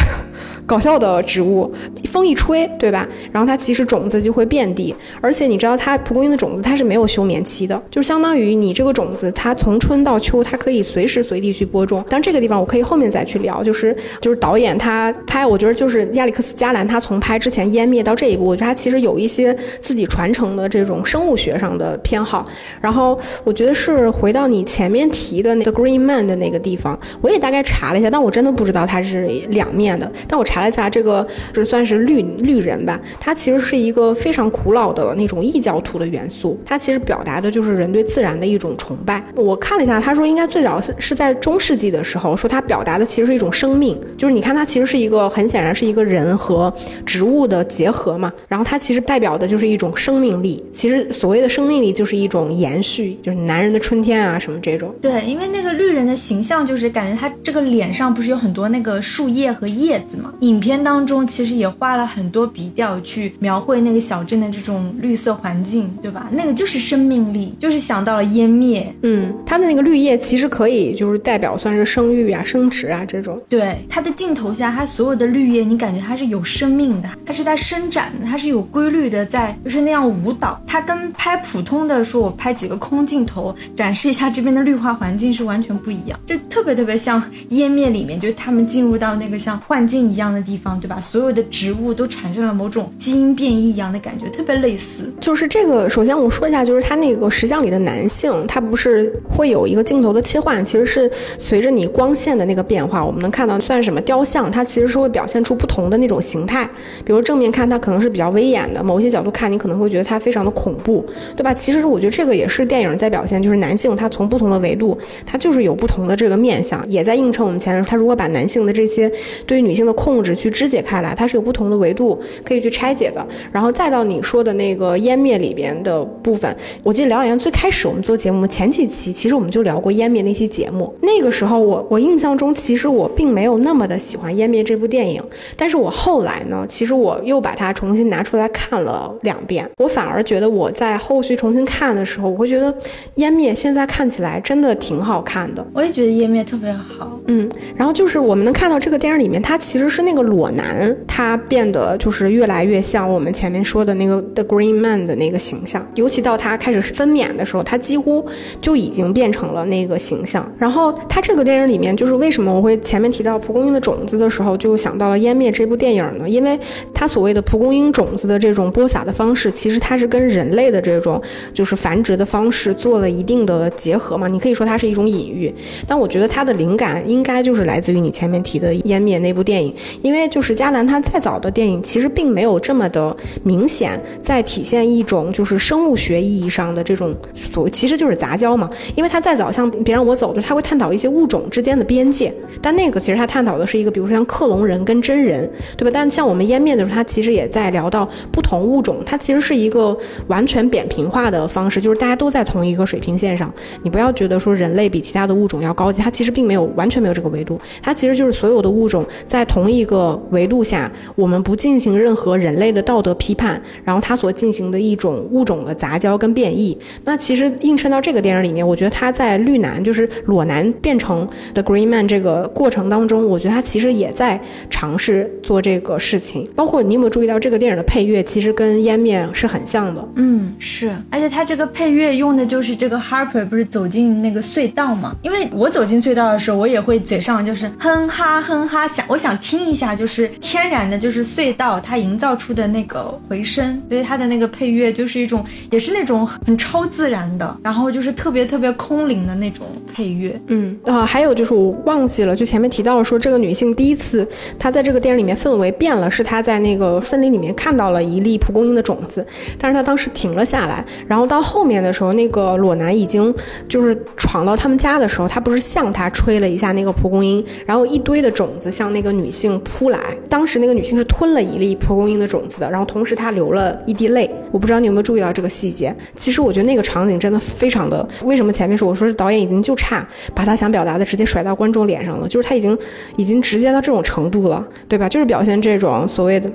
搞笑的植物，风一吹，对吧？然后它其实种子就会遍地，而且你知道它蒲公英的种子它是没有休眠期的，就相当于你这个种子它从春到秋它可以随时随地去播种。但这个地方我可以后面再去聊，就是就是导演他拍，我觉得就是亚历克斯加兰他从拍之前湮灭到这一步，我觉得他其实有一些自己传承的这种生物学上的偏好。然后我觉得是回到你前面提的那个 Green Man 的那个地方，我也大概查了一下，但我真的不知道它是两面的，但我查。了一下，这个就算是绿绿人吧，它其实是一个非常古老的那种异教徒的元素。它其实表达的就是人对自然的一种崇拜。我看了一下，他说应该最早是是在中世纪的时候，说它表达的其实是一种生命，就是你看它其实是一个很显然是一个人和植物的结合嘛。然后它其实代表的就是一种生命力。其实所谓的生命力就是一种延续，就是男人的春天啊什么这种。对，因为那个绿人的形象就是感觉他这个脸上不是有很多那个树叶和叶子嘛。影片当中其实也花了很多笔调去描绘那个小镇的这种绿色环境，对吧？那个就是生命力，就是想到了湮灭。嗯，它的那个绿叶其实可以就是代表算是生育啊、生殖啊这种。对，它的镜头下，它所有的绿叶，你感觉它是有生命的，它是在伸展的，它是有规律的，在就是那样舞蹈。它跟拍普通的说我拍几个空镜头展示一下这边的绿化环境是完全不一样，就特别特别像湮灭里面，就他们进入到那个像幻境一样的地方。对吧？所有的植物都产生了某种基因变异一样的感觉，特别类似。就是这个，首先我说一下，就是他那个石像里的男性，他不是会有一个镜头的切换，其实是随着你光线的那个变化，我们能看到算什么雕像，它其实是会表现出不同的那种形态。比如正面看，它可能是比较威严的；某些角度看，你可能会觉得它非常的恐怖，对吧？其实我觉得这个也是电影在表现，就是男性他从不同的维度，他就是有不同的这个面相，也在映衬我们前面他如果把男性的这些对于女性的控制去肢解开来，它是有不同的维度可以去拆解的。然后再到你说的那个湮灭里边的部分，我记得疗养院最开始我们做节目前几期，其实我们就聊过湮灭那期节目。那个时候我我印象中，其实我并没有那么的喜欢湮灭这部电影。但是我后来呢，其实我又把它重新拿出来看了两遍，我反而觉得我在后续重新看的时候，我会觉得湮灭现在看起来真的挺好看的。我也觉得湮灭特别好，嗯。然后就是我们能看到这个电影里面，它其实是那个裸男。他变得就是越来越像我们前面说的那个 The Green Man 的那个形象，尤其到他开始分娩的时候，他几乎就已经变成了那个形象。然后他这个电影里面，就是为什么我会前面提到蒲公英的种子的时候，就想到了《湮灭》这部电影呢？因为他所谓的蒲公英种子的这种播撒的方式，其实它是跟人类的这种就是繁殖的方式做了一定的结合嘛。你可以说它是一种隐喻，但我觉得它的灵感应该就是来自于你前面提的《湮灭》那部电影，因为就是加兰。他再早的电影其实并没有这么的明显，在体现一种就是生物学意义上的这种所，其实就是杂交嘛。因为他再早像别让我走，就他会探讨一些物种之间的边界，但那个其实他探讨的是一个，比如说像克隆人跟真人，对吧？但像我们湮灭的时候，他其实也在聊到不同物种，它其实是一个完全扁平化的方式，就是大家都在同一个水平线上。你不要觉得说人类比其他的物种要高级，它其实并没有完全没有这个维度，它其实就是所有的物种在同同一个维度下。我们不进行任何人类的道德批判，然后他所进行的一种物种的杂交跟变异，那其实映衬到这个电影里面，我觉得他在绿男就是裸男变成 The Green Man 这个过程当中，我觉得他其实也在尝试做这个事情。包括你有没有注意到这个电影的配乐，其实跟湮灭是很像的。嗯，是，而且他这个配乐用的就是这个 Harper 不是走进那个隧道嘛？因为我走进隧道的时候，我也会嘴上就是哼哈哼哈想，我想听听一下就是天然的。就是隧道，它营造出的那个回声，所以它的那个配乐就是一种，也是那种很超自然的，然后就是特别特别空灵的那种配乐。嗯啊，还有就是我忘记了，就前面提到说这个女性第一次她在这个电影里面氛围变了，是她在那个森林里面看到了一粒蒲公英的种子，但是她当时停了下来，然后到后面的时候，那个裸男已经就是闯到他们家的时候，他不是向她吹了一下那个蒲公英，然后一堆的种子向那个女性扑来，当时那个女性。是吞了一粒蒲公英的种子的，然后同时她流了一滴泪。我不知道你有没有注意到这个细节。其实我觉得那个场景真的非常的。为什么前面说我说是导演已经就差把她想表达的直接甩到观众脸上了？就是他已经已经直接到这种程度了，对吧？就是表现这种所谓的。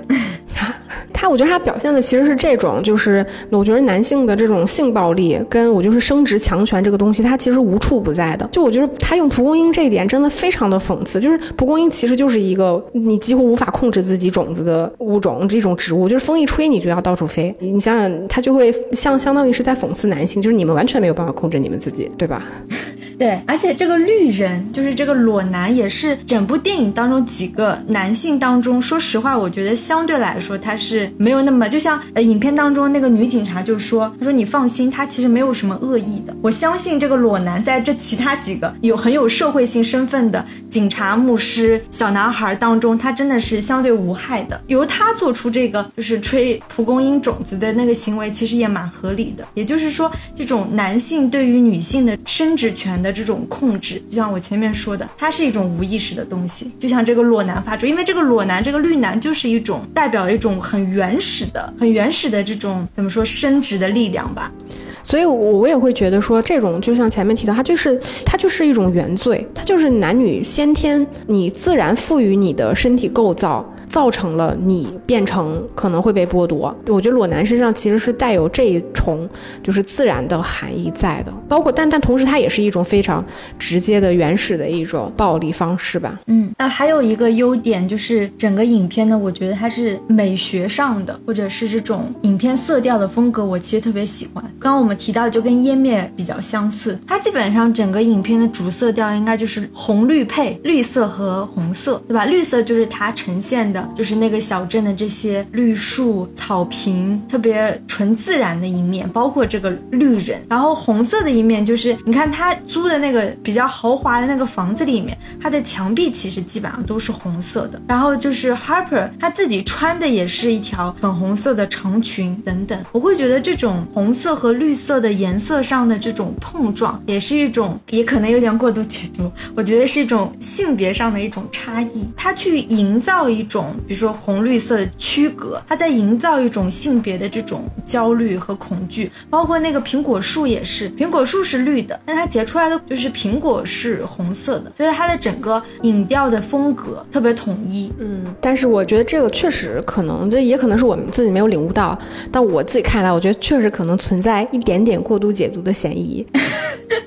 他我觉得他表现的其实是这种，就是我觉得男性的这种性暴力跟我就是生殖强权这个东西，他其实无处不在的。就我觉得他用蒲公英这一点真的非常的讽刺，就是蒲公英其实就是一个你几乎无法控制自己种子的物种，这种植物就是风一吹你就要到处飞。你想想，他就会像相当于是在讽刺男性，就是你们完全没有办法控制你们自己，对吧？对，而且这个绿人就是这个裸男，也是整部电影当中几个男性当中，说实话，我觉得相对来说他是没有那么，就像呃影片当中那个女警察就说，她说你放心，他其实没有什么恶意的。我相信这个裸男在这其他几个有很有社会性身份的警察、牧师、小男孩当中，他真的是相对无害的。由他做出这个就是吹蒲公英种子的那个行为，其实也蛮合理的。也就是说，这种男性对于女性的生殖权。的这种控制，就像我前面说的，它是一种无意识的东西，就像这个裸男发出，因为这个裸男，这个绿男就是一种代表一种很原始的、很原始的这种怎么说生殖的力量吧。所以，我我也会觉得说，这种就像前面提到，它就是它就是一种原罪，它就是男女先天你自然赋予你的身体构造。造成了你变成可能会被剥夺。我觉得裸男身上其实是带有这一重就是自然的含义在的，包括但但同时它也是一种非常直接的原始的一种暴力方式吧。嗯，那还有一个优点就是整个影片呢，我觉得它是美学上的，或者是这种影片色调的风格，我其实特别喜欢。刚刚我们提到就跟湮灭比较相似，它基本上整个影片的主色调应该就是红绿配，绿色和红色，对吧？绿色就是它呈现的。就是那个小镇的这些绿树草坪，特别纯自然的一面，包括这个绿人。然后红色的一面就是，你看他租的那个比较豪华的那个房子里面，它的墙壁其实基本上都是红色的。然后就是 Harper 他自己穿的也是一条粉红色的长裙等等。我会觉得这种红色和绿色的颜色上的这种碰撞，也是一种，也可能有点过度解读。我觉得是一种性别上的一种差异，他去营造一种。比如说红绿色的区隔，它在营造一种性别的这种焦虑和恐惧。包括那个苹果树也是，苹果树是绿的，但它结出来的就是苹果是红色的，所以它的整个影调的风格特别统一。嗯，但是我觉得这个确实可能，这也可能是我们自己没有领悟到。但我自己看来，我觉得确实可能存在一点点过度解读的嫌疑。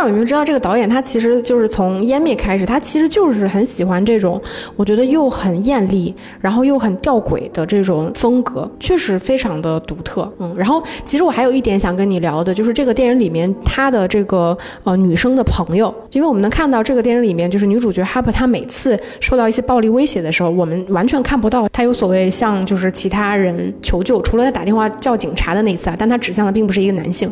但我们知道，这个导演他其实就是从《湮灭》开始，他其实就是很喜欢这种，我觉得又很艳丽，然后又很吊诡的这种风格，确实非常的独特。嗯，然后其实我还有一点想跟你聊的，就是这个电影里面他的这个呃女生的朋友，因为我们能看到这个电影里面，就是女主角哈珀，她每次受到一些暴力威胁的时候，我们完全看不到她有所谓向就是其他人求救，除了她打电话叫警察的那次啊，但她指向的并不是一个男性，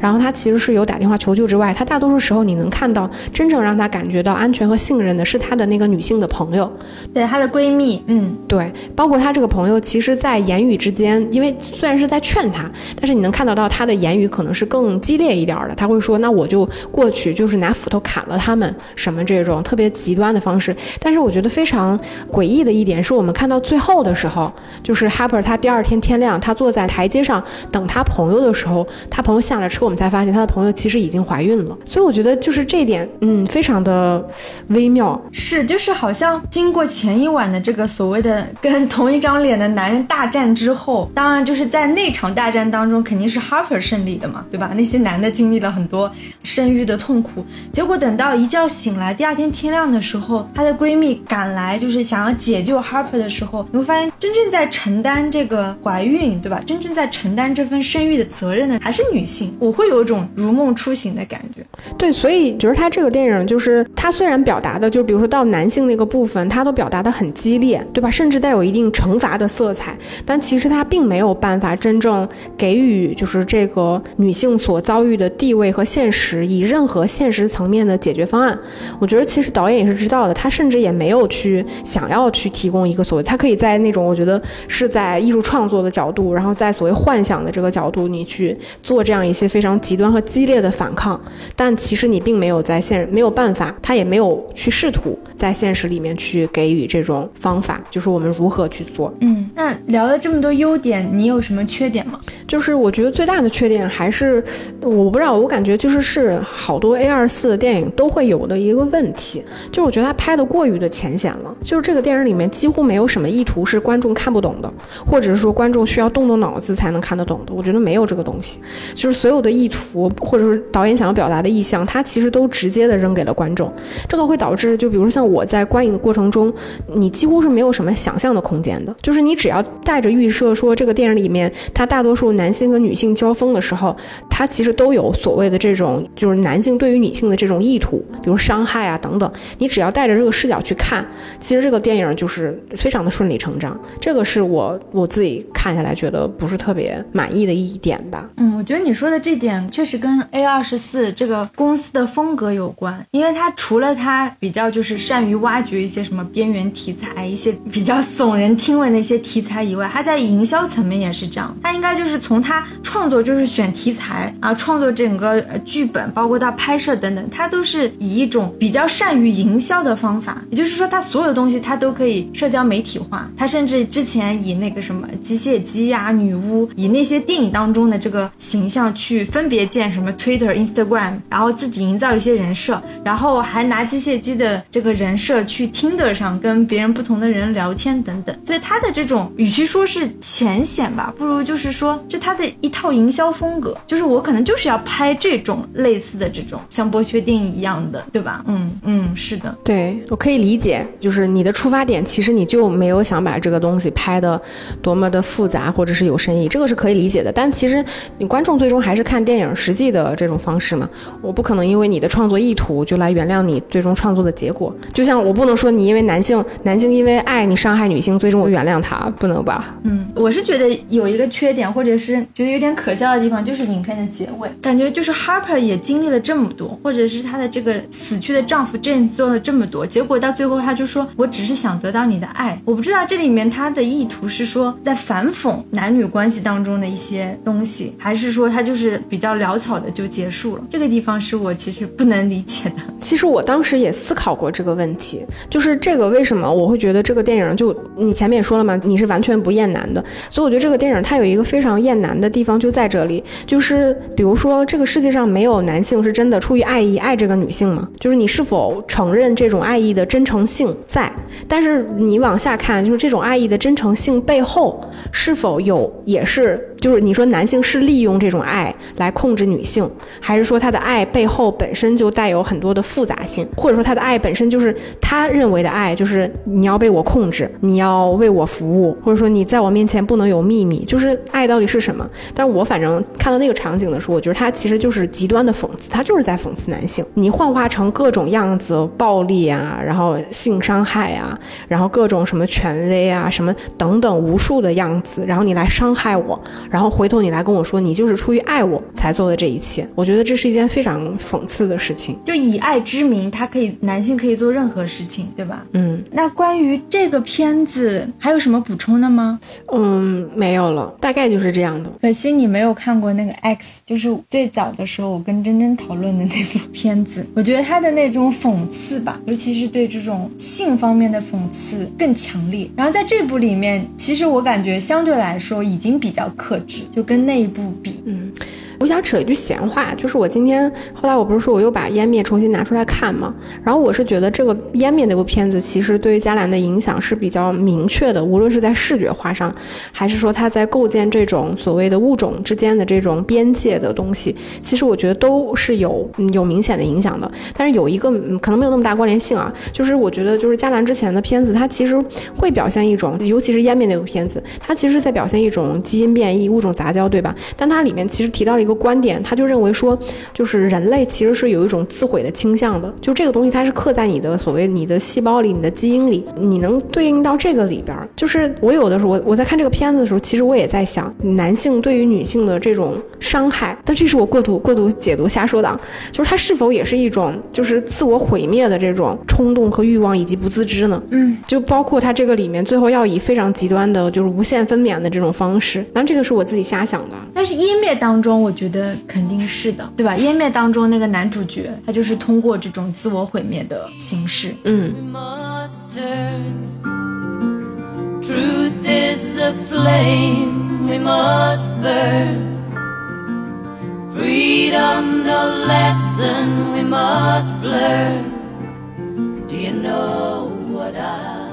然后她其实是有打电话求救之外，她大。多多数时候，你能看到真正让她感觉到安全和信任的是她的那个女性的朋友，对她的闺蜜，嗯，对，包括她这个朋友，其实，在言语之间，因为虽然是在劝她，但是你能看得到她的言语可能是更激烈一点的。她会说：“那我就过去，就是拿斧头砍了他们，什么这种特别极端的方式。”但是我觉得非常诡异的一点是，我们看到最后的时候，就是 Harper 他第二天天亮，他坐在台阶上等他朋友的时候，他朋友下了车，我们才发现他的朋友其实已经怀孕了。所以我觉得就是这一点，嗯，非常的微妙。是，就是好像经过前一晚的这个所谓的跟同一张脸的男人大战之后，当然就是在那场大战当中肯定是 Harper 胜利的嘛，对吧？那些男的经历了很多生育的痛苦，结果等到一觉醒来，第二天天亮的时候，她的闺蜜赶来就是想要解救 Harper 的时候，你会发现真正在承担这个怀孕，对吧？真正在承担这份生育的责任的还是女性。我会有一种如梦初醒的感觉。对，所以觉得他这个电影就是，他虽然表达的，就比如说到男性那个部分，他都表达的很激烈，对吧？甚至带有一定惩罚的色彩，但其实他并没有办法真正给予就是这个女性所遭遇的地位和现实以任何现实层面的解决方案。我觉得其实导演也是知道的，他甚至也没有去想要去提供一个所谓，他可以在那种我觉得是在艺术创作的角度，然后在所谓幻想的这个角度，你去做这样一些非常极端和激烈的反抗，但。但其实你并没有在现没有办法，他也没有去试图在现实里面去给予这种方法，就是我们如何去做。嗯，那聊了这么多优点，你有什么缺点吗？就是我觉得最大的缺点还是我不知道，我感觉就是是好多 A 二四的电影都会有的一个问题，就是我觉得他拍的过于的浅显了，就是这个电影里面几乎没有什么意图是观众看不懂的，或者是说观众需要动动脑子才能看得懂的，我觉得没有这个东西，就是所有的意图或者是导演想要表达的意意向，他其实都直接的扔给了观众，这个会导致就比如像我在观影的过程中，你几乎是没有什么想象的空间的，就是你只要带着预设说这个电影里面，它大多数男性和女性交锋的时候，它其实都有所谓的这种就是男性对于女性的这种意图，比如伤害啊等等，你只要带着这个视角去看，其实这个电影就是非常的顺理成章，这个是我我自己看下来觉得不是特别满意的一点吧。嗯，我觉得你说的这点确实跟 A 二十四这个公司的风格有关，因为他除了他比较就是善于挖掘一些什么边缘题材、一些比较耸人听闻的一些题材以外，他在营销层面也是这样。他应该就是从他创作就是选题材啊，创作整个剧本，包括到拍摄等等，他都是以一种比较善于营销的方法。也就是说，他所有东西他都可以社交媒体化。他甚至之前以那个什么机械姬呀、女巫，以那些电影当中的这个形象去分别建什么 Twitter、Instagram，然后自己营造一些人设，然后还拿机械姬的这个人设去 Tinder 上跟别人不同的人聊天等等。所以他的这种与其说是浅显吧，不如就是说这他的一套营销风格，就是我可能就是要拍这种类似的这种像剥削电影一样的，对吧？嗯嗯，是的。对我可以理解，就是你的出发点其实你就没有想把这个东西拍的多么的复杂或者是有深意，这个是可以理解的。但其实你观众最终还是看电影实际的这种方式嘛，我不可能因为你的创作意图就来原谅你最终创作的结果。就像我不能说你因为男性男性因为爱你伤害女性，最终我原谅他，不能吧？嗯，我是觉得有一个缺点，或者是觉得有点可笑的地方，就是影片的结尾，感觉就是 Harper 也经历了这么多，或者是她的这个死去的丈夫 James 做了这么多，结果到最后他就说我只是想得到你的爱。我不知道这里面他的意图是说在反讽男女关系当中的一些东西，还是说他就是比较潦草的就结束了。这个地方是我其实不能理解的。其实我当时也思考过这个问题，就是这个为什么我会觉得这个电影就你前面也说了嘛，你是完全不厌男的，所以我觉得这个电影它有一个非常厌男的地方就在这里，就是比如说这个世界上没有男性是真的出于爱意爱这个女性吗？就是你是否承认这种爱意的真诚性在？但是你往下看，就是这种爱意的真诚性背后是否有也是。就是你说男性是利用这种爱来控制女性，还是说他的爱背后本身就带有很多的复杂性，或者说他的爱本身就是他认为的爱，就是你要被我控制，你要为我服务，或者说你在我面前不能有秘密，就是爱到底是什么？但是我反正看到那个场景的时候，我觉得他其实就是极端的讽刺，他就是在讽刺男性。你幻化成各种样子，暴力啊，然后性伤害啊，然后各种什么权威啊，什么等等无数的样子，然后你来伤害我。然后回头你来跟我说，你就是出于爱我才做的这一切，我觉得这是一件非常讽刺的事情。就以爱之名，他可以男性可以做任何事情，对吧？嗯。那关于这个片子还有什么补充的吗？嗯，没有了，大概就是这样的。可惜你没有看过那个 X，就是最早的时候我跟珍珍讨论的那部片子。我觉得他的那种讽刺吧，尤其是对这种性方面的讽刺更强烈。然后在这部里面，其实我感觉相对来说已经比较克。就跟那一部比，嗯。我想扯一句闲话，就是我今天后来我不是说我又把《湮灭》重新拿出来看吗？然后我是觉得这个《湮灭》那部片子其实对于加兰的影响是比较明确的，无论是在视觉化上，还是说他在构建这种所谓的物种之间的这种边界的东西，其实我觉得都是有有明显的影响的。但是有一个可能没有那么大关联性啊，就是我觉得就是加兰之前的片子，它其实会表现一种，尤其是《湮灭》那部片子，它其实在表现一种基因变异、物种杂交，对吧？但它里面其实提到了一个观点，他就认为说，就是人类其实是有一种自毁的倾向的，就这个东西它是刻在你的所谓你的细胞里、你的基因里，你能对应到这个里边。就是我有的时候，我我在看这个片子的时候，其实我也在想，男性对于女性的这种伤害，但这是我过度过度解读、瞎说的，就是它是否也是一种就是自我毁灭的这种冲动和欲望以及不自知呢？嗯，就包括它这个里面最后要以非常极端的，就是无限分娩的这种方式，那这个是我自己瞎想的。但是湮灭当中，我觉得肯定是的，对吧？湮灭当中那个男主角，他就是通过这种自我毁灭的形式，嗯。Truth is the flame we must burn. Freedom the lesson we must learn. Do you know what I